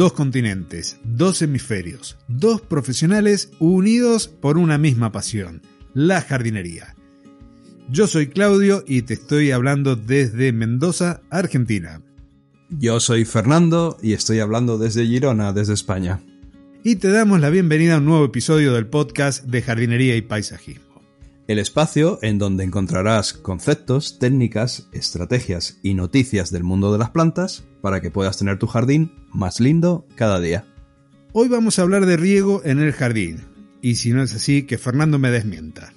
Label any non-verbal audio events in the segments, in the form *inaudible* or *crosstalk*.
Dos continentes, dos hemisferios, dos profesionales unidos por una misma pasión, la jardinería. Yo soy Claudio y te estoy hablando desde Mendoza, Argentina. Yo soy Fernando y estoy hablando desde Girona, desde España. Y te damos la bienvenida a un nuevo episodio del podcast de jardinería y paisajismo el espacio en donde encontrarás conceptos, técnicas, estrategias y noticias del mundo de las plantas para que puedas tener tu jardín más lindo cada día. Hoy vamos a hablar de riego en el jardín, y si no es así, que Fernando me desmienta.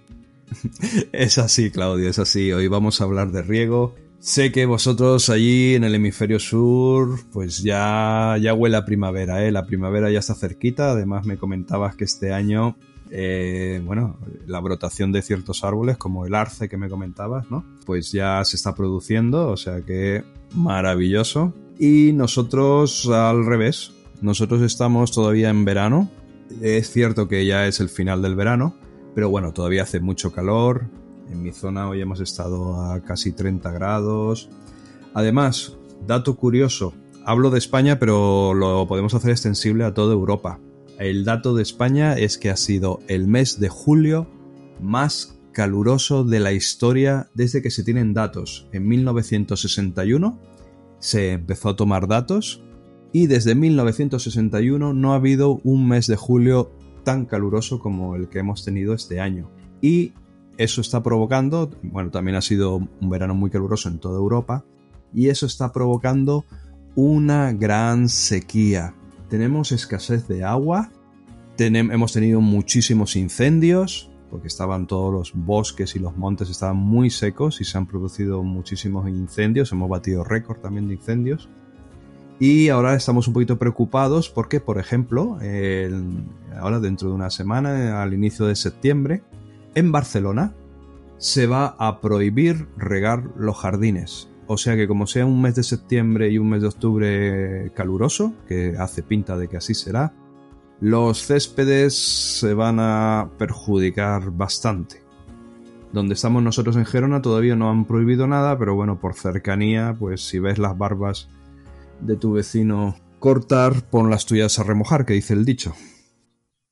*laughs* es así, Claudio, es así. Hoy vamos a hablar de riego. Sé que vosotros allí en el hemisferio sur, pues ya, ya huele a primavera, ¿eh? La primavera ya está cerquita. Además, me comentabas que este año eh, bueno, la brotación de ciertos árboles, como el arce que me comentabas, ¿no? Pues ya se está produciendo, o sea que maravilloso. Y nosotros al revés, nosotros estamos todavía en verano. Es cierto que ya es el final del verano, pero bueno, todavía hace mucho calor. En mi zona hoy hemos estado a casi 30 grados. Además, dato curioso, hablo de España, pero lo podemos hacer extensible a toda Europa. El dato de España es que ha sido el mes de julio más caluroso de la historia desde que se tienen datos. En 1961 se empezó a tomar datos y desde 1961 no ha habido un mes de julio tan caluroso como el que hemos tenido este año. Y eso está provocando, bueno, también ha sido un verano muy caluroso en toda Europa, y eso está provocando una gran sequía tenemos escasez de agua, hemos tenido muchísimos incendios, porque estaban todos los bosques y los montes estaban muy secos y se han producido muchísimos incendios, hemos batido récord también de incendios. Y ahora estamos un poquito preocupados porque, por ejemplo, ahora dentro de una semana, al inicio de septiembre, en Barcelona se va a prohibir regar los jardines. O sea que como sea un mes de septiembre y un mes de octubre caluroso, que hace pinta de que así será, los céspedes se van a perjudicar bastante. Donde estamos nosotros en Gerona todavía no han prohibido nada, pero bueno, por cercanía, pues si ves las barbas de tu vecino cortar, pon las tuyas a remojar, que dice el dicho.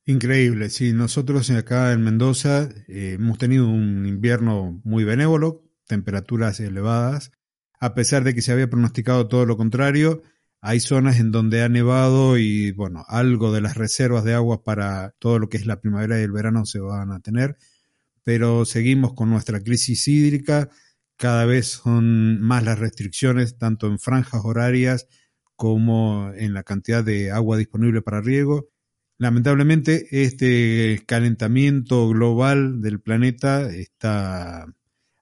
Increíble, sí, nosotros acá en Mendoza eh, hemos tenido un invierno muy benévolo, temperaturas elevadas, a pesar de que se había pronosticado todo lo contrario. Hay zonas en donde ha nevado y, bueno, algo de las reservas de agua para todo lo que es la primavera y el verano se van a tener, pero seguimos con nuestra crisis hídrica. Cada vez son más las restricciones, tanto en franjas horarias como en la cantidad de agua disponible para riego. Lamentablemente, este calentamiento global del planeta está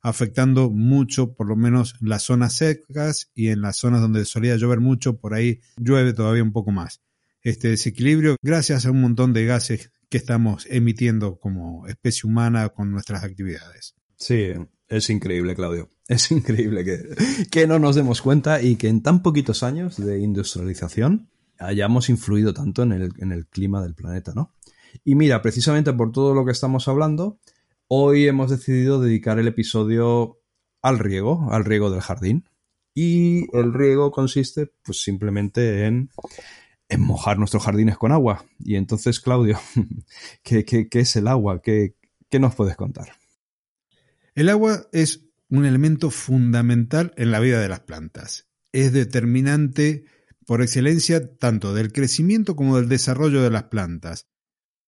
afectando mucho, por lo menos las zonas secas y en las zonas donde solía llover mucho, por ahí llueve todavía un poco más. Este desequilibrio, gracias a un montón de gases que estamos emitiendo como especie humana con nuestras actividades. Sí, es increíble, Claudio. *laughs* Es increíble que, que no nos demos cuenta y que en tan poquitos años de industrialización hayamos influido tanto en el, en el clima del planeta, ¿no? Y mira, precisamente por todo lo que estamos hablando, Hoy hemos decidido dedicar el episodio al riego, al riego del jardín. Y el riego consiste pues simplemente en, mojar nuestros jardines con agua. Y entonces, Claudio, *laughs* ¿qué, es el agua? ¿Qué, ¿Qué nos puedes contar? El agua es un elemento fundamental en la vida de las plantas. Es determinante por excelencia tanto del crecimiento como del desarrollo de las plantas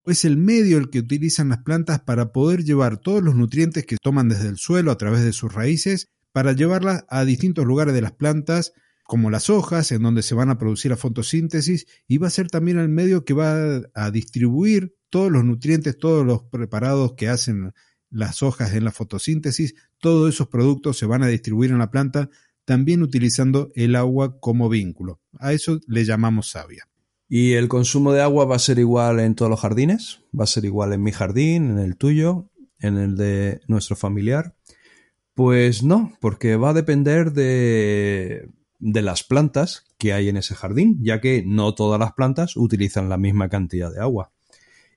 es el medio el que utilizan las plantas para poder llevar todos los nutrientes que toman desde el suelo a través de sus raíces, para llevarlas a distintos lugares de las plantas, como las hojas, en donde se van a producir la fotosíntesis, y va a ser también el medio que va a distribuir todos los nutrientes, todos los preparados que hacen las hojas en la fotosíntesis, todos esos productos se van a distribuir en la planta, también utilizando el agua como vínculo. A eso le llamamos savia. ¿Y el consumo de agua va a ser igual en todos los jardines? ¿Va a ser igual en mi jardín, en el tuyo, en el de nuestro familiar? Pues no, porque va a depender de, las plantas que hay en ese jardín, ya que no todas las plantas utilizan la misma cantidad de agua.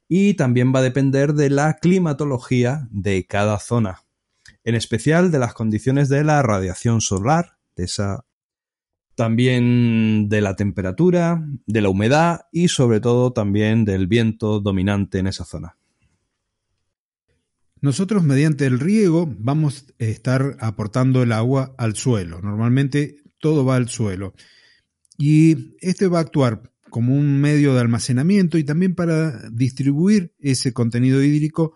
Y también va a depender de la climatología de cada zona, en especial de las condiciones de la radiación solar, de esa también de la temperatura, de la humedad y sobre todo también del viento dominante en esa zona. Nosotros mediante el riego vamos a estar aportando el agua al suelo. Normalmente todo va al suelo. Y este va a actuar como un medio de almacenamiento y también para distribuir ese contenido hídrico.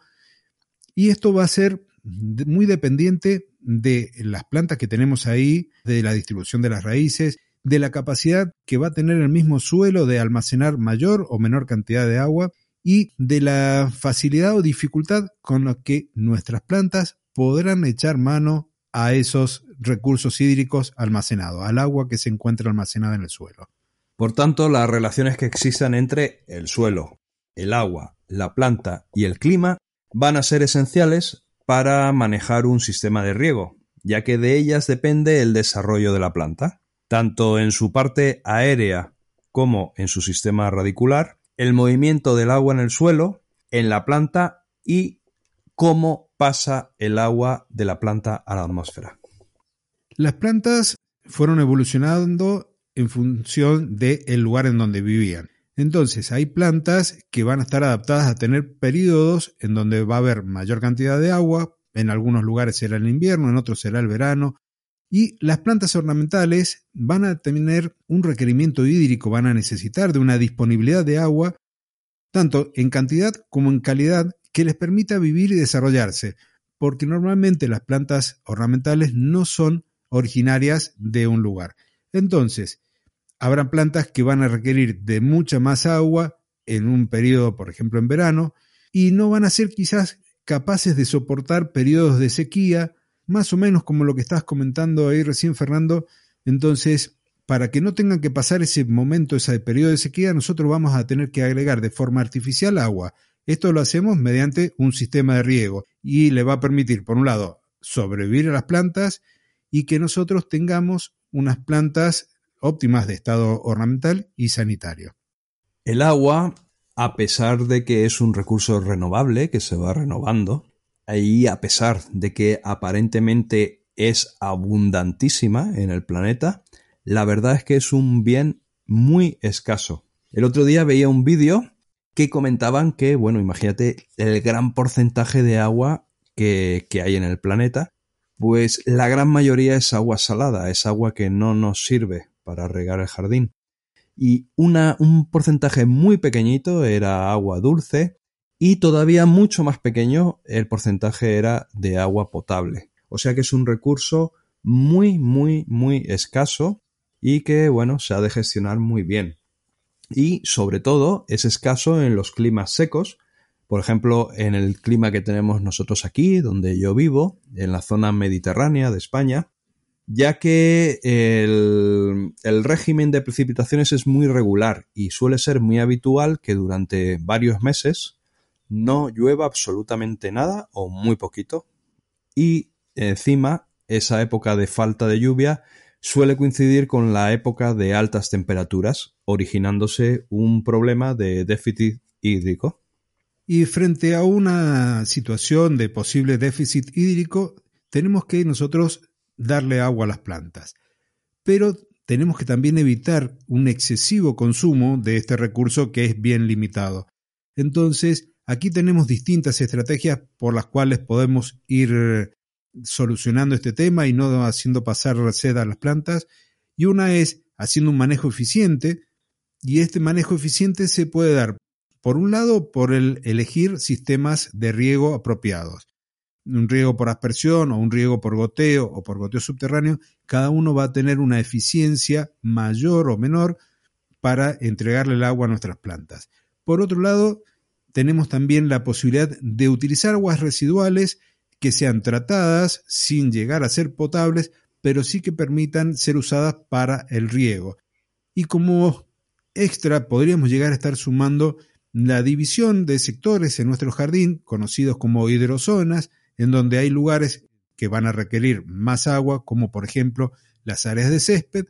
Y esto va a ser muy dependiente de las plantas que tenemos ahí, de la distribución de las raíces, de la capacidad que va a tener el mismo suelo de almacenar mayor o menor cantidad de agua y de la facilidad o dificultad con la que nuestras plantas podrán echar mano a esos recursos hídricos almacenados, al agua que se encuentra almacenada en el suelo. Por tanto, las relaciones que existan entre el suelo, el agua, la planta y el clima van a ser esenciales para manejar un sistema de riego, ya que de ellas depende el desarrollo de la planta, tanto en su parte aérea como en su sistema radicular, el movimiento del agua en el suelo, en la planta y cómo pasa el agua de la planta a la atmósfera. Las plantas fueron evolucionando en función del lugar en donde vivían. Entonces, hay plantas que van a estar adaptadas a tener periodos en donde va a haber mayor cantidad de agua, en algunos lugares será el invierno, en otros será el verano, y las plantas ornamentales van a tener un requerimiento hídrico, van a necesitar de una disponibilidad de agua, tanto en cantidad como en calidad, que les permita vivir y desarrollarse, porque normalmente las plantas ornamentales no son originarias de un lugar. Entonces, habrá plantas que van a requerir de mucha más agua en un periodo, por ejemplo, en verano, y no van a ser quizás capaces de soportar periodos de sequía más o menos como lo que estás comentando ahí recién, Fernando. Entonces, para que no tengan que pasar ese momento, ese periodo de sequía, nosotros vamos a tener que agregar de forma artificial agua. Esto lo hacemos mediante un sistema de riego y le va a permitir, por un lado, sobrevivir a las plantas y que nosotros tengamos unas plantas óptimas de estado ornamental y sanitario. El agua, a pesar de que es un recurso renovable que se va renovando, y a pesar de que aparentemente es abundantísima en el planeta, la verdad es que es un bien muy escaso. El otro día veía un vídeo que comentaban que, bueno, imagínate el gran porcentaje de agua que, que, hay en el planeta, pues la gran mayoría es agua salada, es agua que no nos sirve para regar el jardín. Y una, un porcentaje muy pequeñito era agua dulce y todavía mucho más pequeño el porcentaje era de agua potable. O sea que es un recurso muy, muy, muy escaso y que, bueno, se ha de gestionar muy bien. Y sobre todo es escaso en los climas secos, por ejemplo, en el clima que tenemos nosotros aquí, donde yo vivo, en la zona mediterránea de España, ya que el, régimen de precipitaciones es muy regular y suele ser muy habitual que durante varios meses no llueva absolutamente nada o muy poquito y encima esa época de falta de lluvia suele coincidir con la época de altas temperaturas, originándose un problema de déficit hídrico. Y frente a una situación de posible déficit hídrico, tenemos que nosotros darle agua a las plantas. Pero tenemos que también evitar un excesivo consumo de este recurso que es bien limitado. Entonces, Aquí tenemos distintas estrategias por las cuales podemos ir solucionando este tema y no haciendo pasar sed a las plantas. Y una es haciendo un manejo eficiente. Y este manejo eficiente se puede dar, por un lado, por el elegir sistemas de riego apropiados. Un riego por aspersión o un riego por goteo o por goteo subterráneo, cada uno va a tener una eficiencia mayor o menor para entregarle el agua a nuestras plantas. Por otro lado, tenemos también la posibilidad de utilizar aguas residuales que sean tratadas sin llegar a ser potables, pero sí que permitan ser usadas para el riego. Y como extra podríamos llegar a estar sumando la división de sectores en nuestro jardín, conocidos como hidrozonas, en donde hay lugares que van a requerir más agua, como por ejemplo las áreas de césped,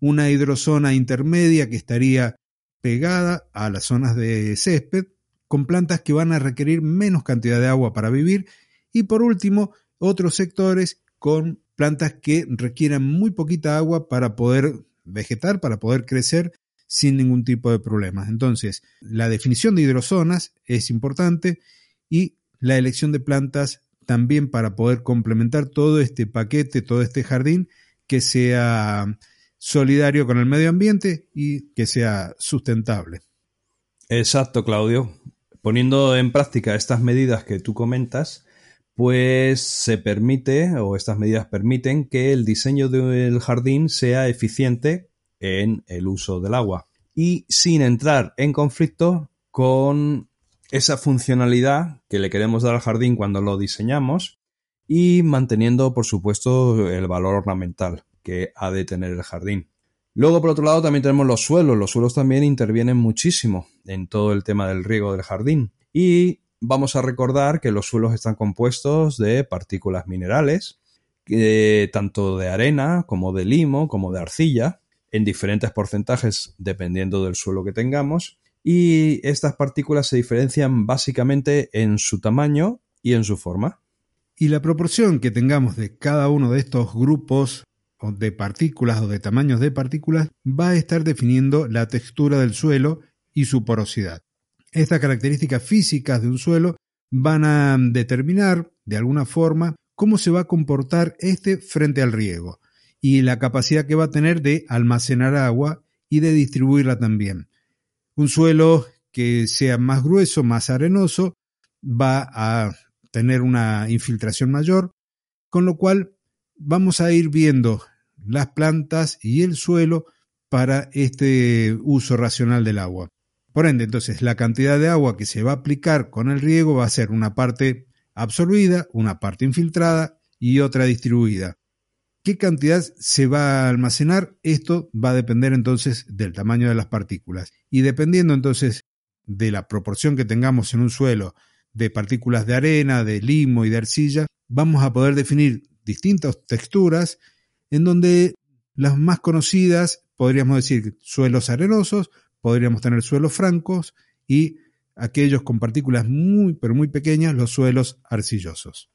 una hidrozona intermedia que estaría pegada a las zonas de césped, con plantas que van a requerir menos cantidad de agua para vivir y por último otros sectores con plantas que requieran muy poquita agua para poder vegetar, para poder crecer sin ningún tipo de problemas. Entonces, la definición de hidrozonas es importante y la elección de plantas también para poder complementar todo este paquete, todo este jardín que sea solidario con el medio ambiente y que sea sustentable. Exacto, Claudio. Poniendo en práctica estas medidas que tú comentas, pues se permite, o estas medidas permiten, que el diseño del jardín sea eficiente en el uso del agua y sin entrar en conflicto con esa funcionalidad que le queremos dar al jardín cuando lo diseñamos y manteniendo, por supuesto, el valor ornamental que ha de tener el jardín. Luego, por otro lado, también tenemos los suelos. Los suelos también intervienen muchísimo en todo el tema del riego del jardín. Y vamos a recordar que los suelos están compuestos de partículas minerales, tanto de arena como de limo, como de arcilla, en diferentes porcentajes dependiendo del suelo que tengamos. Y estas partículas se diferencian básicamente en su tamaño y en su forma. Y la proporción que tengamos de cada uno de estos grupos de partículas o de tamaños de partículas va a estar definiendo la textura del suelo y su porosidad. Estas características físicas de un suelo van a determinar de alguna forma cómo se va a comportar este frente al riego y la capacidad que va a tener de almacenar agua y de distribuirla también. Un suelo que sea más grueso, más arenoso, va a tener una infiltración mayor, con lo cual vamos a ir viendo las plantas y el suelo para este uso racional del agua. Por ende, entonces, la cantidad de agua que se va a aplicar con el riego va a ser una parte absorbida, una parte infiltrada y otra distribuida. ¿Qué cantidad se va a almacenar? Esto va a depender entonces del tamaño de las partículas. Y dependiendo entonces de la proporción que tengamos en un suelo de partículas de arena, de limo y de arcilla, vamos a poder definir distintas texturas en donde las más conocidas podríamos decir suelos arenosos, podríamos tener suelos francos y aquellos con partículas muy pero muy pequeñas, los suelos arcillosos.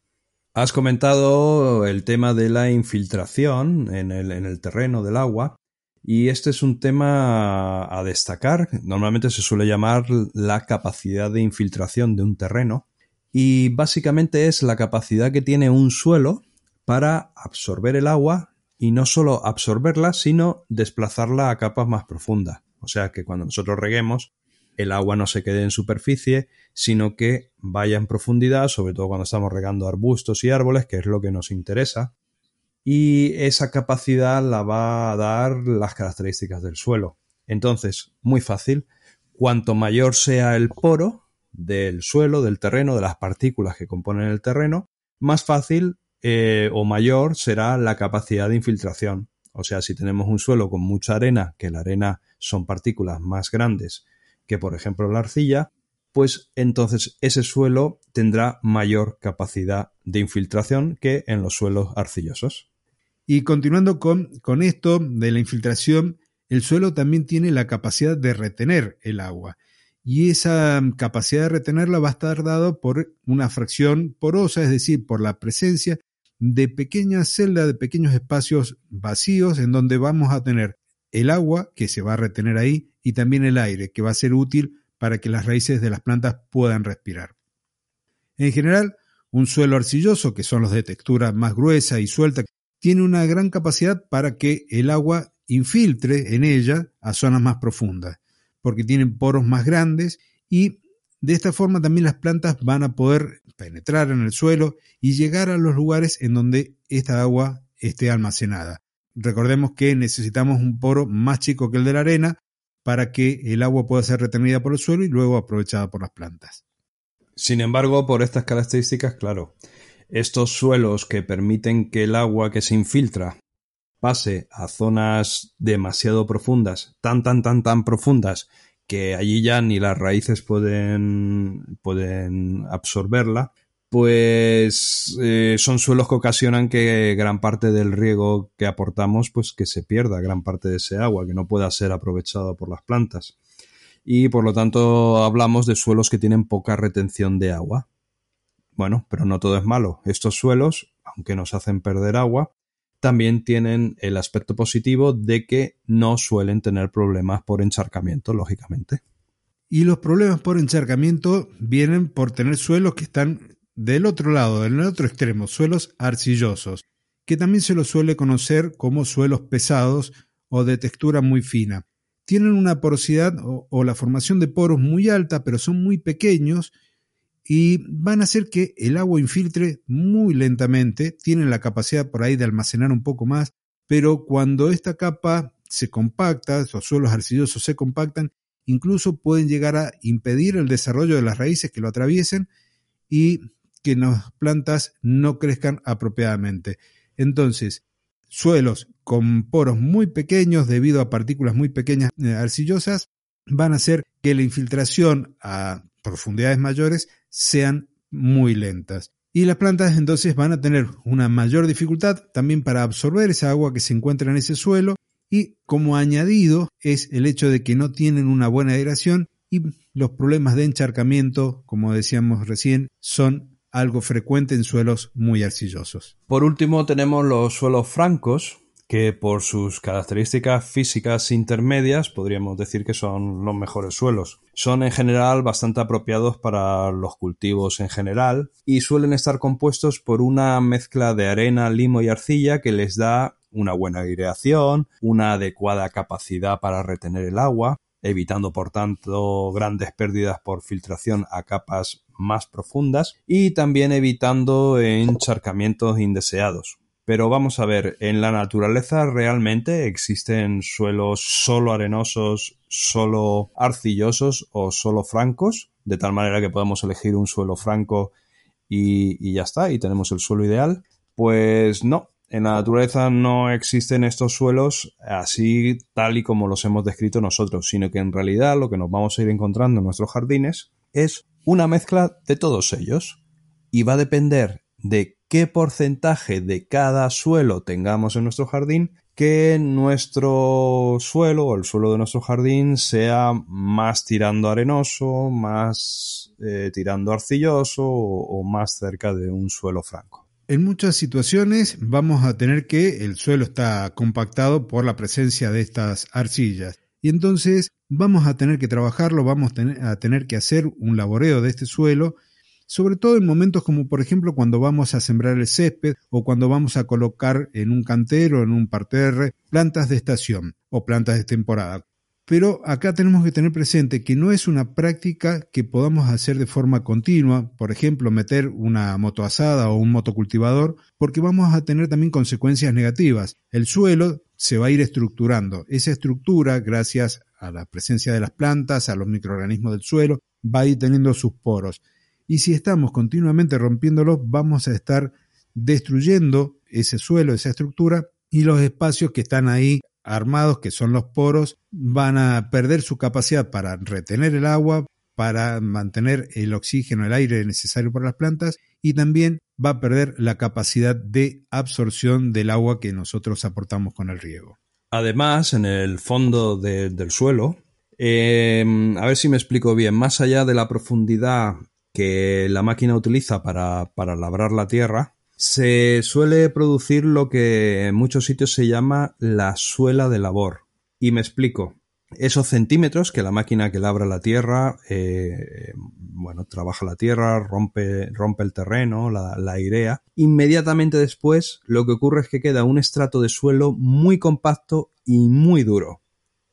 Has comentado el tema de la infiltración en el, en el terreno del agua y este es un tema a destacar. Normalmente se suele llamar la capacidad de infiltración de un terreno y básicamente es la capacidad que tiene un suelo para absorber el agua y no solo absorberla, sino desplazarla a capas más profundas. O sea que cuando nosotros reguemos, el agua no se quede en superficie, sino que vaya en profundidad, sobre todo cuando estamos regando arbustos y árboles, que es lo que nos interesa. Y esa capacidad la va a dar las características del suelo. Entonces, muy fácil, cuanto mayor sea el poro del suelo, del terreno, de las partículas que componen el terreno, más fácil eh, o mayor será la capacidad de infiltración. O sea, si tenemos un suelo con mucha arena, que la arena son partículas más grandes que por ejemplo la arcilla, pues entonces ese suelo tendrá mayor capacidad de infiltración que en los suelos arcillosos. Y continuando con, con esto de la infiltración, el suelo también tiene la capacidad de retener el agua. Y esa capacidad de retenerla va a estar dada por una fracción porosa, es decir, por la presencia de pequeñas celdas, de pequeños espacios vacíos en donde vamos a tener el agua que se va a retener ahí y también el aire que va a ser útil para que las raíces de las plantas puedan respirar. En general, un suelo arcilloso, que son los de textura más gruesa y suelta, tiene una gran capacidad para que el agua infiltre en ella a zonas más profundas, porque tienen poros más grandes y de esta forma también las plantas van a poder penetrar en el suelo y llegar a los lugares en donde esta agua esté almacenada. Recordemos que necesitamos un poro más chico que el de la arena para que el agua pueda ser retenida por el suelo y luego aprovechada por las plantas. Sin embargo, por estas características, claro, estos suelos que permiten que el agua que se infiltra pase a zonas demasiado profundas, tan, tan, tan, tan profundas, que allí ya ni las raíces pueden, pueden absorberla, pues eh, son suelos que ocasionan que gran parte del riego que aportamos, pues que se pierda gran parte de ese agua, que no pueda ser aprovechado por las plantas. Y por lo tanto hablamos de suelos que tienen poca retención de agua. Bueno, pero no todo es malo. Estos suelos, aunque nos hacen perder agua, también tienen el aspecto positivo de que no suelen tener problemas por encharcamiento, lógicamente. Y los problemas por encharcamiento vienen por tener suelos que están del otro lado, del otro extremo, suelos arcillosos, que también se los suele conocer como suelos pesados o de textura muy fina. Tienen una porosidad o, o la formación de poros muy alta, pero son muy pequeños y van a hacer que el agua infiltre muy lentamente, tienen la capacidad por ahí de almacenar un poco más, pero cuando esta capa se compacta, los suelos arcillosos se compactan, incluso pueden llegar a impedir el desarrollo de las raíces que lo atraviesen y que las plantas no crezcan apropiadamente. Entonces, suelos con poros muy pequeños debido a partículas muy pequeñas eh, arcillosas van a hacer que la infiltración a profundidades mayores sean muy lentas. Y las plantas entonces van a tener una mayor dificultad también para absorber esa agua que se encuentra en ese suelo y como añadido es el hecho de que no tienen una buena aeración y los problemas de encharcamiento, como decíamos recién, son algo frecuente en suelos muy arcillosos. Por último tenemos los suelos francos, que por sus características físicas intermedias podríamos decir que son los mejores suelos. Son en general bastante apropiados para los cultivos en general y suelen estar compuestos por una mezcla de arena, limo y arcilla que les da una buena aireación, una adecuada capacidad para retener el agua, evitando por tanto grandes pérdidas por filtración a capas más profundas y también evitando encharcamientos indeseados. Pero vamos a ver, en la naturaleza realmente existen suelos solo arenosos, solo arcillosos o solo francos, de tal manera que podemos elegir un suelo franco y, ya está, y tenemos el suelo ideal. Pues no, en la naturaleza no existen estos suelos así tal y como los hemos descrito nosotros, sino que en realidad lo que nos vamos a ir encontrando en nuestros jardines es una mezcla de todos ellos y va a depender de qué porcentaje de cada suelo tengamos en nuestro jardín, que nuestro suelo o el suelo de nuestro jardín sea más tirando arenoso, más eh, tirando arcilloso o, o más cerca de un suelo franco. En muchas situaciones vamos a tener que el suelo está compactado por la presencia de estas arcillas. Y entonces vamos a tener que trabajarlo, vamos a tener que hacer un laboreo de este suelo sobre todo en momentos como por ejemplo cuando vamos a sembrar el césped o cuando vamos a colocar en un cantero, en un parterre, plantas de estación o plantas de temporada. Pero acá tenemos que tener presente que no es una práctica que podamos hacer de forma continua, por ejemplo, meter una motoasada o un motocultivador, porque vamos a tener también consecuencias negativas. El suelo se va a ir estructurando. Esa estructura, gracias a la presencia de las plantas, a los microorganismos del suelo, va a ir teniendo sus poros. Y si estamos continuamente rompiéndolo, vamos a estar destruyendo ese suelo, esa estructura, y los espacios que están ahí armados, que son los poros, van a perder su capacidad para retener el agua, para mantener el oxígeno, el aire necesario para las plantas, y también va a perder la capacidad de absorción del agua que nosotros aportamos con el riego. Además, en el fondo del suelo, eh, a ver si me explico bien, más allá de la profundidad que la máquina utiliza para, labrar la tierra, se suele producir lo que en muchos sitios se llama la suela de labor. Y me explico. Esos centímetros que la máquina que labra la tierra, eh, bueno, trabaja la tierra, rompe, rompe el terreno, la, la, airea. Inmediatamente después, lo que ocurre es que queda un estrato de suelo muy compacto y muy duro.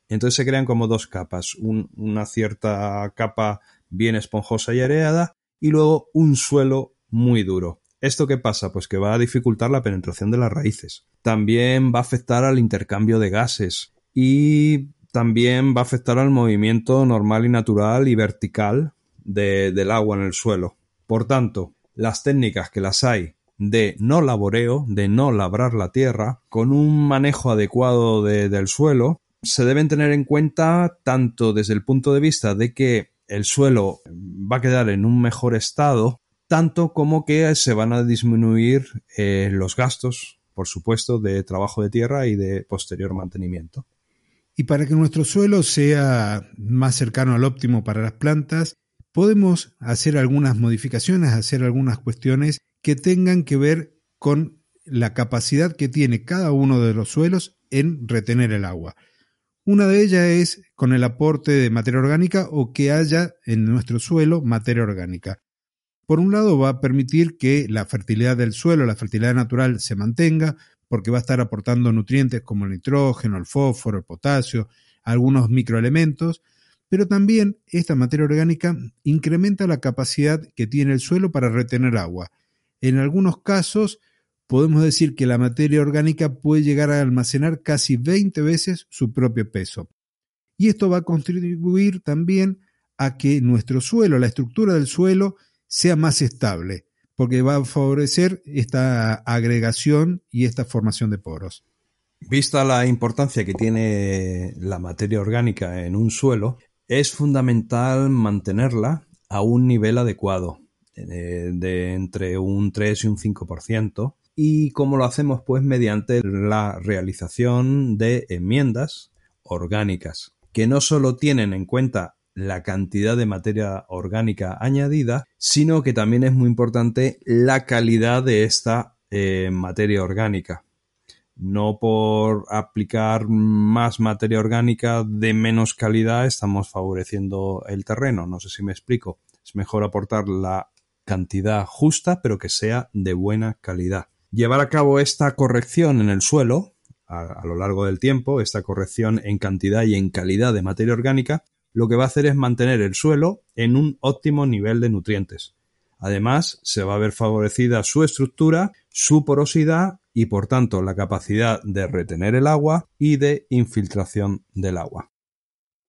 Entonces se crean como dos capas. una cierta capa bien esponjosa y areada, y luego un suelo muy duro. ¿Esto qué pasa? Pues que va a dificultar la penetración de las raíces. También va a afectar al intercambio de gases y también va a afectar al movimiento normal y natural y vertical del agua en el suelo. Por tanto, las técnicas que las hay de no laboreo, de no labrar la tierra, con un manejo adecuado del suelo, se deben tener en cuenta tanto desde el punto de vista de que el suelo va a quedar en un mejor estado, tanto como que se van a disminuir eh, los gastos, por supuesto, de trabajo de tierra y de posterior mantenimiento. Y para que nuestro suelo sea más cercano al óptimo para las plantas, podemos hacer algunas modificaciones, hacer algunas cuestiones que tengan que ver con la capacidad que tiene cada uno de los suelos en retener el agua. Una de ellas es con el aporte de materia orgánica o que haya en nuestro suelo materia orgánica. Por un lado va a permitir que la fertilidad del suelo, la fertilidad natural se mantenga, porque va a estar aportando nutrientes como el nitrógeno, el fósforo, el potasio, algunos microelementos, pero también esta materia orgánica incrementa la capacidad que tiene el suelo para retener agua. En algunos casos podemos decir que la materia orgánica puede llegar a almacenar casi 20 veces su propio peso. Y esto va a contribuir también a que nuestro suelo, la estructura del suelo, sea más estable, porque va a favorecer esta agregación y esta formación de poros. Vista la importancia que tiene la materia orgánica en un suelo, es fundamental mantenerla a un nivel adecuado, eh, de entre un 3 y un 5%. ¿Y cómo lo hacemos? Pues mediante la realización de enmiendas orgánicas, que no solo tienen en cuenta la cantidad de materia orgánica añadida, sino que también es muy importante la calidad de esta eh, materia orgánica. No por aplicar más materia orgánica de menos calidad estamos favoreciendo el terreno. No sé si me explico. Es mejor aportar la cantidad justa, pero que sea de buena calidad. Llevar a cabo esta corrección en el suelo a, lo largo del tiempo, esta corrección en cantidad y en calidad de materia orgánica, lo que va a hacer es mantener el suelo en un óptimo nivel de nutrientes. Además, se va a ver favorecida su estructura, su porosidad y por tanto la capacidad de retener el agua y de infiltración del agua.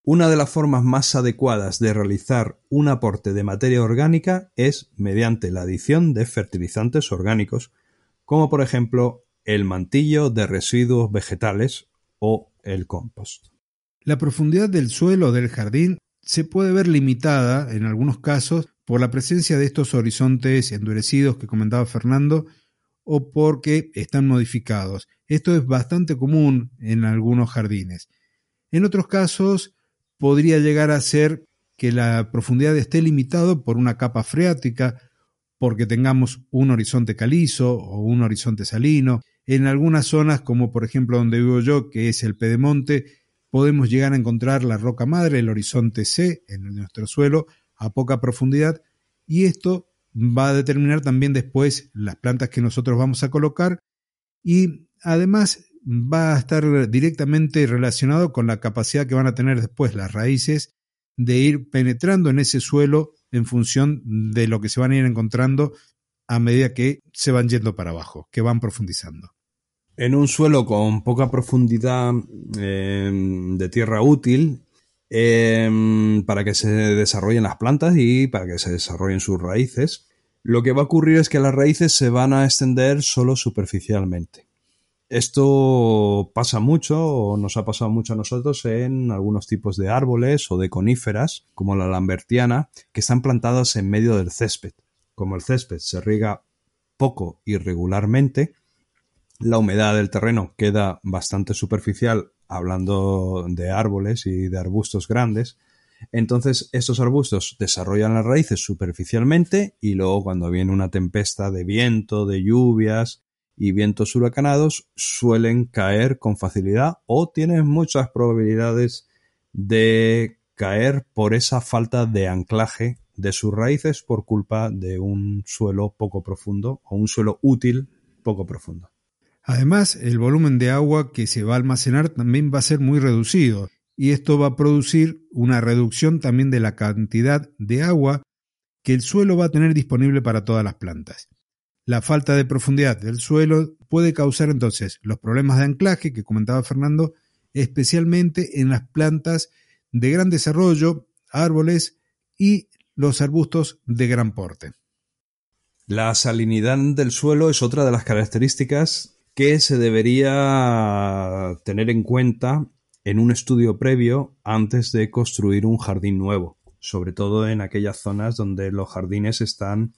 Una de las formas más adecuadas de realizar un aporte de materia orgánica es mediante la adición de fertilizantes orgánicos, como por ejemplo el mantillo de residuos vegetales o el compost. La profundidad del suelo del jardín se puede ver limitada, en algunos casos, por la presencia de estos horizontes endurecidos que comentaba Fernando o porque están modificados. Esto es bastante común en algunos jardines. En otros casos, podría llegar a ser que la profundidad esté limitada por una capa freática, porque tengamos un horizonte calizo o un horizonte salino. En algunas zonas, como por ejemplo donde vivo yo, que es el Pedemonte, podemos llegar a encontrar la roca madre, el horizonte C, en nuestro suelo, a poca profundidad, y esto va a determinar también después las plantas que nosotros vamos a colocar y además va a estar directamente relacionado con la capacidad que van a tener después las raíces de ir penetrando en ese suelo en función de lo que se van a ir encontrando a medida que se van yendo para abajo, que van profundizando. En un suelo con poca profundidad em, de tierra útil, em, para que se desarrollen las plantas y para que se desarrollen sus raíces, lo que va a ocurrir es que las raíces se van a extender solo superficialmente. Esto pasa mucho, o nos ha pasado mucho a nosotros, en algunos tipos de árboles o de coníferas, como la lambertiana, que están plantadas en medio del césped. Como el césped se riega poco y regularmente, la humedad del terreno queda bastante superficial hablando de árboles y de arbustos grandes. Entonces estos arbustos desarrollan las raíces superficialmente y luego cuando viene una tempesta de viento, de lluvias y vientos huracanados suelen caer con facilidad o tienen muchas probabilidades de caer por esa falta de anclaje de sus raíces por culpa de un suelo poco profundo o un suelo útil poco profundo. Además, el volumen de agua que se va a almacenar también va a ser muy reducido y esto va a producir una reducción también de la cantidad de agua que el suelo va a tener disponible para todas las plantas. La falta de profundidad del suelo puede causar entonces los problemas de anclaje que comentaba Fernando, especialmente en las plantas de gran desarrollo, árboles y los arbustos de gran porte. La salinidad del suelo es otra de las características que se debería tener en cuenta en un estudio previo antes de construir un jardín nuevo, sobre todo en aquellas zonas donde los jardines están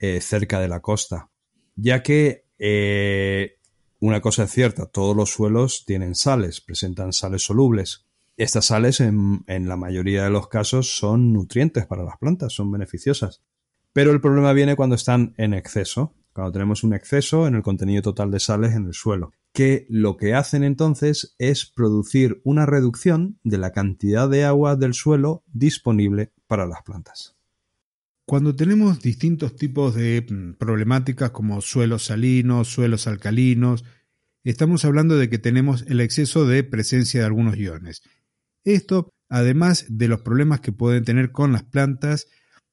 eh, cerca de la costa, ya que eh, una cosa es cierta, todos los suelos tienen sales, presentan sales solubles. Estas sales en, en la mayoría de los casos son nutrientes para las plantas, son beneficiosas. Pero el problema viene cuando están en exceso cuando tenemos un exceso en el contenido total de sales en el suelo, que lo que hacen entonces es producir una reducción de la cantidad de agua del suelo disponible para las plantas. Cuando tenemos distintos tipos de mm, problemáticas como suelos salinos, suelos alcalinos, estamos hablando de que tenemos el exceso de presencia de algunos iones. Esto, además de los problemas que pueden tener con las plantas,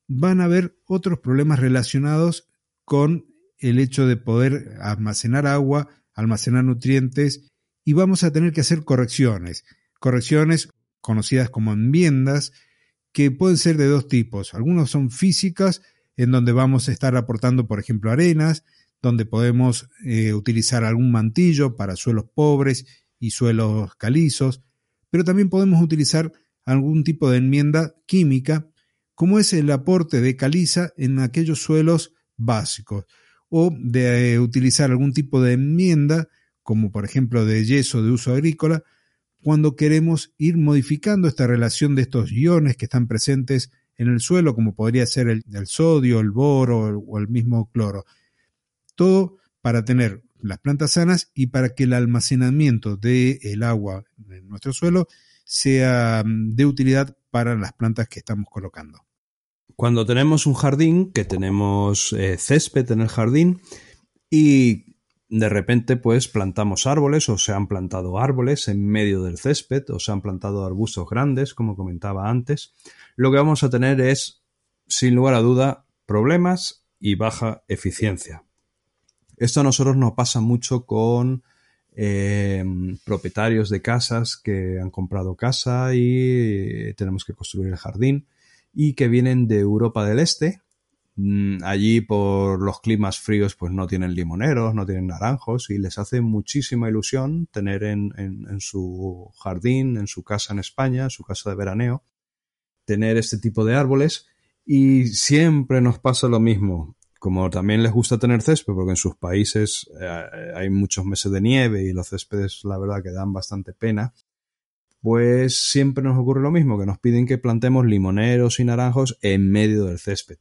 van a haber otros problemas relacionados con el hecho de poder almacenar agua, almacenar nutrientes y vamos a tener que hacer correcciones. Correcciones conocidas como enmiendas que pueden ser de dos tipos. Algunos son físicas, en donde vamos a estar aportando, por ejemplo, arenas, donde podemos eh, utilizar algún mantillo para suelos pobres y suelos calizos, pero también podemos utilizar algún tipo de enmienda química, como es el aporte de caliza en aquellos suelos básicos, o de eh, utilizar algún tipo de enmienda, como por ejemplo de yeso de uso agrícola, cuando queremos ir modificando esta relación de estos iones que están presentes en el suelo, como podría ser el, sodio, el boro o el mismo cloro. Todo para tener las plantas sanas y para que el almacenamiento del agua en nuestro suelo sea mm, de utilidad para las plantas que estamos colocando. Cuando tenemos un jardín, que tenemos eh, césped en el jardín y de repente pues plantamos árboles o se han plantado árboles en medio del césped o se han plantado arbustos grandes, como comentaba antes, lo que vamos a tener es, sin lugar a duda, problemas y baja eficiencia. Esto a nosotros nos pasa mucho con eh, propietarios de casas que han comprado casa y tenemos que construir el jardín y que vienen de Europa del Este allí por los climas fríos pues no tienen limoneros, no tienen naranjos y les hace muchísima ilusión tener en, su jardín, en su casa en España, su casa de veraneo, tener este tipo de árboles y siempre nos pasa lo mismo. Como también les gusta tener césped, porque en sus países eh, hay muchos meses de nieve y los céspedes, la verdad, que dan bastante pena, pues siempre nos ocurre lo mismo, que nos piden que plantemos limoneros y naranjos en medio del césped.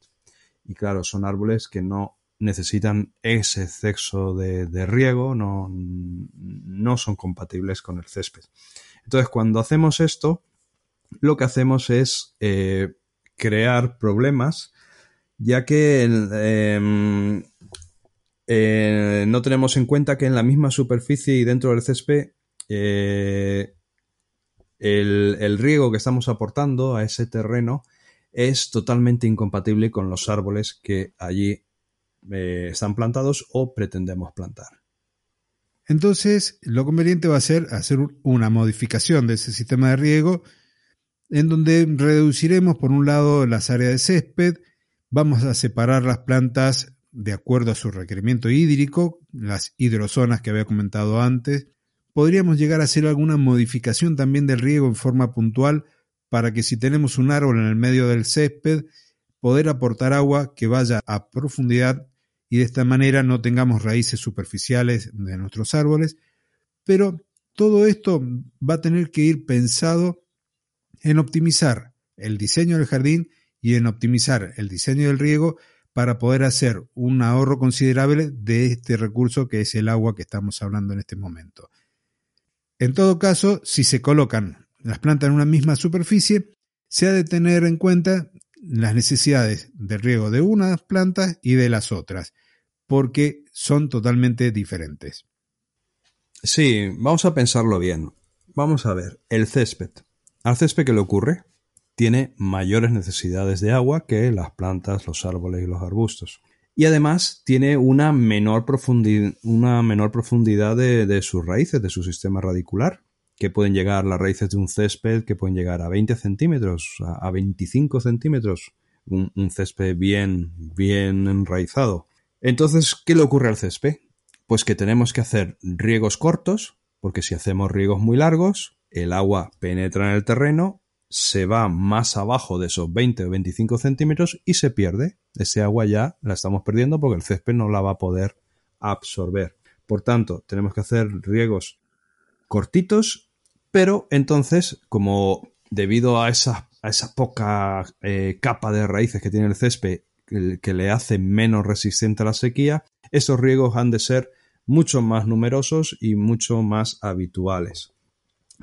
Y claro, son árboles que no necesitan ese exceso de, riego, no, no son compatibles con el césped. Entonces, cuando hacemos esto, lo que hacemos es eh, crear problemas, ya que em, eh, no tenemos en cuenta que en la misma superficie y dentro del césped eh, el, el, riego que estamos aportando a ese terreno es totalmente incompatible con los árboles que allí eh, están plantados o pretendemos plantar. Entonces, lo conveniente va a ser hacer una modificación de ese sistema de riego en donde reduciremos por un lado las áreas de césped, vamos a separar las plantas de acuerdo a su requerimiento hídrico, las hidrozonas que había comentado antes. Podríamos llegar a hacer alguna modificación también del riego en forma puntual para que si tenemos un árbol en el medio del césped, poder aportar agua que vaya a profundidad y de esta manera no tengamos raíces superficiales de nuestros árboles. Pero todo esto va a tener que ir pensado en optimizar el diseño del jardín y en optimizar el diseño del riego para poder hacer un ahorro considerable de este recurso que es el agua que estamos hablando en este momento. En todo caso, si se colocan las plantas en una misma superficie, se ha de tener en cuenta las necesidades de riego de unas plantas y de las otras, porque son totalmente diferentes. Sí, vamos a pensarlo bien. Vamos a ver, el césped. Al césped que le ocurre, tiene mayores necesidades de agua que las plantas, los árboles y los arbustos. Y además tiene una menor, profundidad de sus raíces, de su sistema radicular que pueden llegar las raíces de un césped que pueden llegar a 20 centímetros, a, 25 centímetros, un, césped bien, bien enraizado. Entonces, ¿qué le ocurre al césped? Pues que tenemos que hacer riegos cortos, porque si hacemos riegos muy largos, el agua penetra en el terreno, se va más abajo de esos 20 o 25 centímetros y se pierde. Ese agua ya la estamos perdiendo porque el césped no la va a poder absorber. Por tanto, tenemos que hacer riegos cortitos pero entonces, como debido a esa, poca eh, capa de raíces que tiene el césped que, le hace menos resistente a la sequía, estos riegos han de ser mucho más numerosos y mucho más habituales.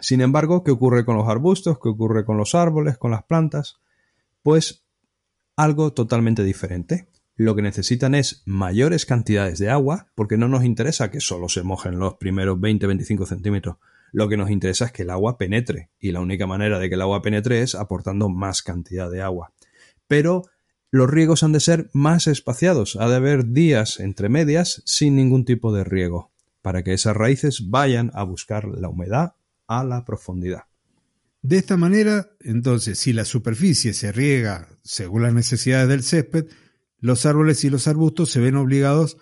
Sin embargo, ¿qué ocurre con los arbustos? ¿Qué ocurre con los árboles, con las plantas? Pues algo totalmente diferente. Lo que necesitan es mayores cantidades de agua, porque no nos interesa que solo se mojen los primeros 20-25 centímetros. Lo que nos interesa es que el agua penetre, y la única manera de que el agua penetre es aportando más cantidad de agua. Pero los riegos han de ser más espaciados, ha de haber días entre medias sin ningún tipo de riego, para que esas raíces vayan a buscar la humedad a la profundidad. De esta manera, entonces, si la superficie se riega según las necesidades del césped, los árboles y los arbustos se ven obligados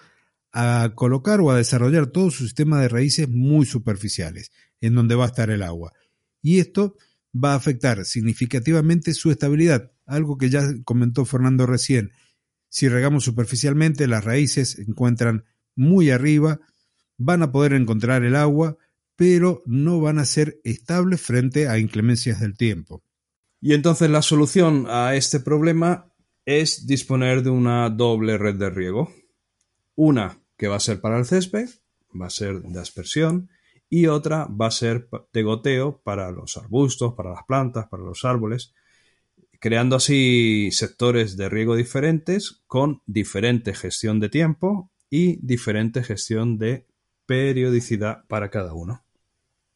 a colocar o a desarrollar todo su sistema de raíces muy superficiales, en donde va a estar el agua. Y esto va a afectar significativamente su estabilidad, algo que ya comentó Fernando recién. Si regamos superficialmente, las raíces se encuentran muy arriba, van a poder encontrar el agua, pero no van a ser estables frente a inclemencias del tiempo. Y entonces la solución a este problema es disponer de una doble red de riego. Una que va a ser para el césped, va a ser de aspersión, y otra va a ser de goteo para los arbustos, para las plantas, para los árboles, creando así sectores de riego diferentes con diferente gestión de tiempo y diferente gestión de periodicidad para cada uno.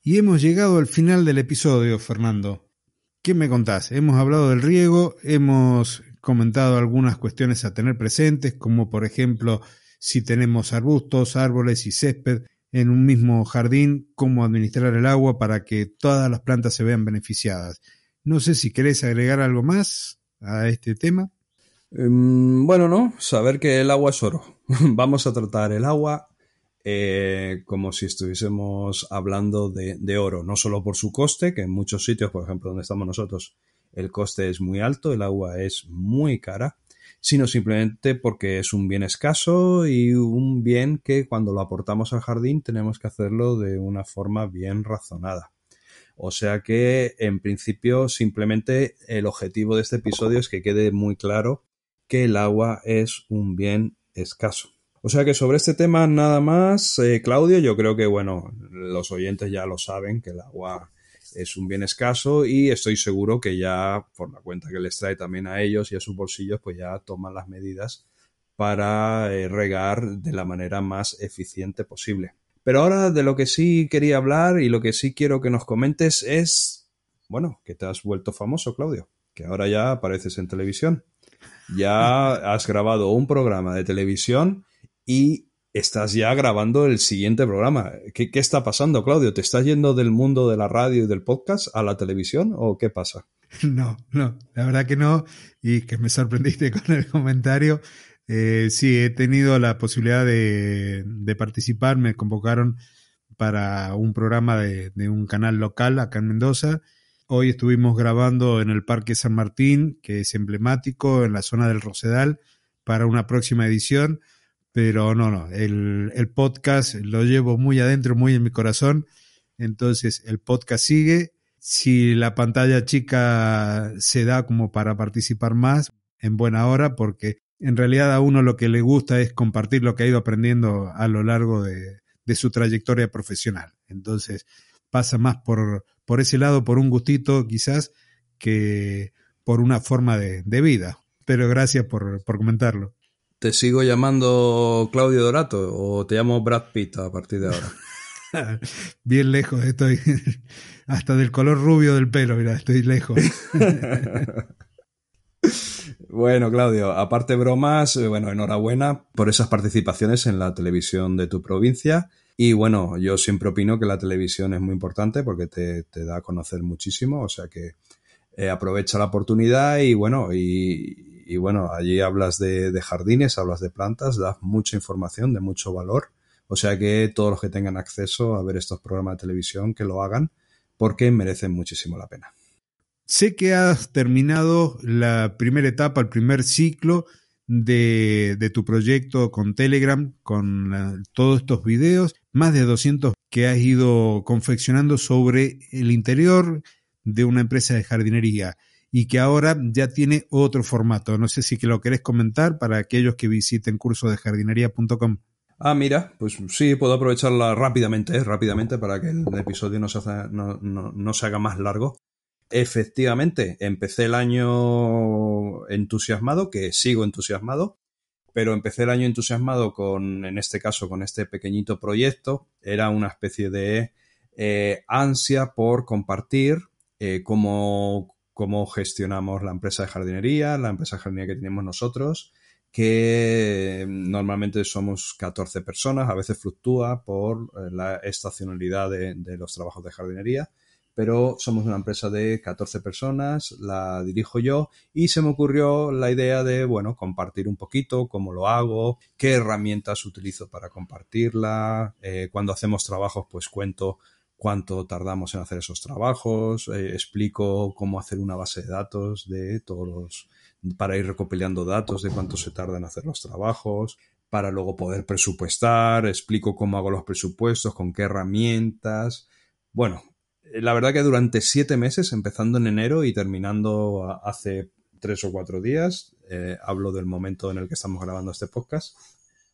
Y hemos llegado al final del episodio, Fernando. ¿Qué me contás? Hemos hablado del riego, hemos comentado algunas cuestiones a tener presentes, como por ejemplo si tenemos arbustos, árboles y césped en un mismo jardín, cómo administrar el agua para que todas las plantas se vean beneficiadas. No sé si querés agregar algo más a este tema. Em, bueno, no, saber que el agua es oro. *laughs* Vamos a tratar el agua eh, como si estuviésemos hablando de, oro, no solo por su coste, que en muchos sitios, por ejemplo, donde estamos nosotros, el coste es muy alto, el agua es muy cara, sino simplemente porque es un bien escaso y un bien que cuando lo aportamos al jardín tenemos que hacerlo de una forma bien razonada. O sea que, en principio, simplemente el objetivo de este episodio es que quede muy claro que el agua es un bien escaso. O sea que sobre este tema nada más, eh, Claudio, yo creo que bueno, los oyentes ya lo saben, que el agua es un bien escaso y estoy seguro que ya por la cuenta que les trae también a ellos y a sus bolsillos, pues ya toman las medidas para eh, regar de la manera más eficiente posible. Pero ahora de lo que sí quería hablar y lo que sí quiero que nos comentes es, bueno, que te has vuelto famoso, Claudio, que ahora ya apareces en televisión. Ya has grabado un programa de televisión y estás ya grabando el siguiente programa. ¿Qué, está pasando, Claudio? ¿Te estás yendo del mundo de la radio y del podcast a la televisión o qué pasa? *laughs* No, no, la verdad que no. Y que me sorprendiste *laughs* con el comentario. Eh, sí, he tenido la posibilidad de, participar. Me convocaron para un programa de, de un canal local acá en Mendoza. Hoy estuvimos grabando en el Parque San Martín, que es emblemático, en la zona del Rosedal, para una próxima edición pero no, no, el, podcast lo llevo muy adentro, muy en mi corazón, entonces el podcast sigue. Si la pantalla chica se da como para participar más, en buena hora, porque en realidad a uno lo que le gusta es compartir lo que ha ido aprendiendo a lo largo de, de su trayectoria profesional. Entonces pasa más por, por ese lado, por un gustito quizás, que por una forma de, de vida. Pero gracias por, por comentarlo. ¿Te sigo llamando Claudio Dorato o te llamo Brad Pitt a partir de ahora? *laughs* Bien lejos estoy. *laughs* Hasta del color rubio del pelo, mira, estoy lejos. *laughs* bueno, Claudio, aparte bromas, eh, bueno, enhorabuena por esas participaciones en la televisión de tu provincia. Y bueno, yo siempre opino que la televisión es muy importante porque te, da a conocer muchísimo, o sea que eh, aprovecha la oportunidad y bueno, y, y bueno, allí hablas de, jardines, hablas de plantas, das mucha información de mucho valor. O sea que todos los que tengan acceso a ver estos programas de televisión, que lo hagan, porque merecen muchísimo la pena. Sé que has terminado la primera etapa, el primer ciclo de, de tu proyecto con Telegram, con todos estos videos, más de 200 que has ido confeccionando sobre el interior de una empresa de jardinería y que ahora ya tiene otro formato. No sé si que lo querés comentar para aquellos que visiten cursodejardineriacom Ah, mira, pues sí, puedo aprovecharla rápidamente, rápidamente para que el episodio no se, no, no se haga más largo. Efectivamente, empecé el año entusiasmado, que sigo entusiasmado, pero empecé el año entusiasmado con, en este caso, con este pequeñito proyecto. Era una especie de eh, ansia por compartir eh, cómo, cómo, gestionamos la empresa de jardinería, la empresa de jardinería que tenemos nosotros, que normalmente somos 14 personas, a veces fluctúa por eh, la estacionalidad de los trabajos de jardinería pero somos una empresa de 14 personas, la dirijo yo y se me ocurrió la idea de, bueno, compartir un poquito cómo lo hago, qué herramientas utilizo para compartirla, eh, cuando hacemos trabajos pues cuento cuánto tardamos en hacer esos trabajos, eh, explico cómo hacer una base de datos de todos los, para ir recopilando datos de cuánto se tarda en hacer los trabajos, para luego poder presupuestar, explico cómo hago los presupuestos, con qué herramientas. Bueno, eh, la verdad que durante siete meses, empezando en enero y terminando hace tres o cuatro días, eh, hablo del momento en el que estamos grabando este podcast,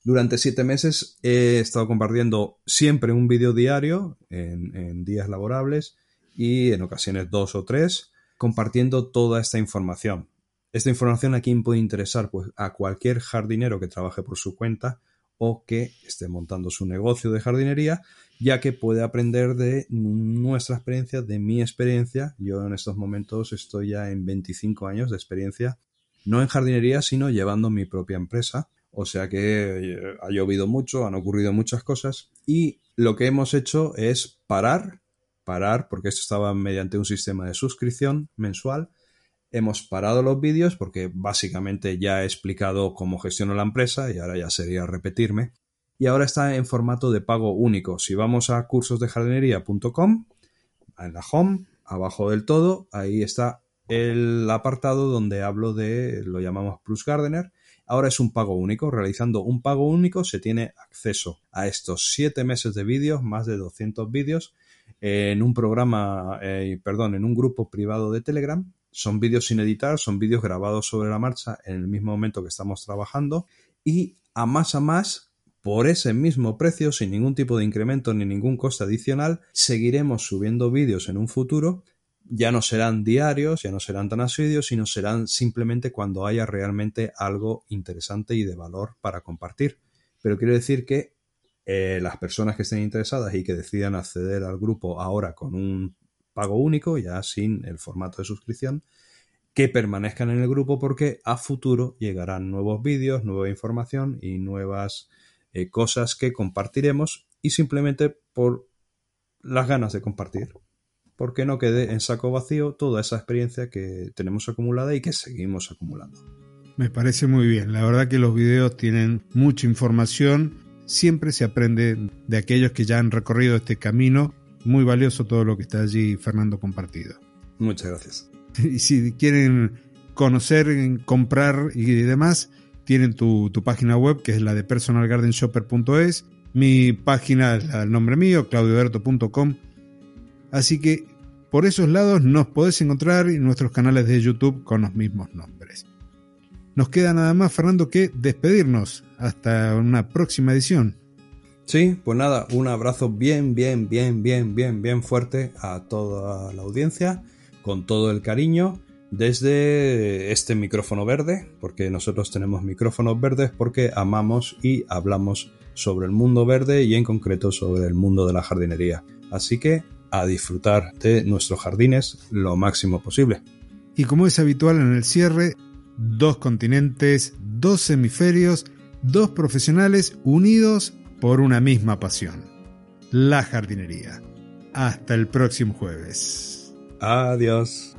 durante siete meses he estado compartiendo siempre un vídeo diario en, días laborables y en ocasiones dos o tres, compartiendo toda esta información. Esta información a quién puede interesar, pues a cualquier jardinero que trabaje por su cuenta o que esté montando su negocio de jardinería ya que puede aprender de nuestra experiencia, de mi experiencia. Yo en estos momentos estoy ya en 25 años de experiencia, no en jardinería, sino llevando mi propia empresa. O sea que eh, ha llovido mucho, han ocurrido muchas cosas y lo que hemos hecho es parar, parar, porque esto estaba mediante un sistema de suscripción mensual. Hemos parado los vídeos porque básicamente ya he explicado cómo gestiono la empresa y ahora ya sería repetirme y ahora está en formato de pago único. Si vamos a cursosdejardinería.com, en la home, abajo del todo, ahí está el apartado donde hablo de, lo llamamos Plus Gardener. Ahora es un pago único. Realizando un pago único se tiene acceso a estos 7 meses de vídeos, más de 200 vídeos, en un programa, eh, perdón, en un grupo privado de Telegram. Son vídeos sin editar, son vídeos grabados sobre la marcha en el mismo momento que estamos trabajando. Y a más a más por ese mismo precio, sin ningún tipo de incremento ni ningún coste adicional, seguiremos subiendo vídeos en un futuro. Ya no serán diarios, ya no serán tan asiduos, sino serán simplemente cuando haya realmente algo interesante y de valor para compartir. Pero quiero decir que eh, las personas que estén interesadas y que decidan acceder al grupo ahora con un pago único, ya sin el formato de suscripción, que permanezcan en el grupo porque a futuro llegarán nuevos vídeos, nueva información y nuevas eh, cosas que compartiremos y simplemente por las ganas de compartir. Porque no quede en saco vacío toda esa experiencia que tenemos acumulada y que seguimos acumulando. Me parece muy bien. La verdad que los videos tienen mucha información. Siempre se aprende de aquellos que ya han recorrido este camino. Muy valioso todo lo que está allí Fernando compartido. Muchas gracias. *laughs* Y si quieren conocer, comprar y demás, tienen tu, página web, que es la de personalgardenshopper.es. Mi página es el nombre mío, claudioberto.com. Así que por esos lados nos podés encontrar en nuestros canales de YouTube con los mismos nombres. Nos queda nada más, Fernando, que despedirnos. Hasta una próxima edición. Sí, pues nada, un abrazo bien, bien, bien, bien, bien, bien fuerte a toda la audiencia, con todo el cariño desde este micrófono verde, porque nosotros tenemos micrófonos verdes porque amamos y hablamos sobre el mundo verde y en concreto sobre el mundo de la jardinería. Así que a disfrutar de nuestros jardines lo máximo posible. Y como es habitual en el cierre, dos continentes, dos hemisferios, dos profesionales unidos por una misma pasión, la jardinería. Hasta el próximo jueves. Adiós.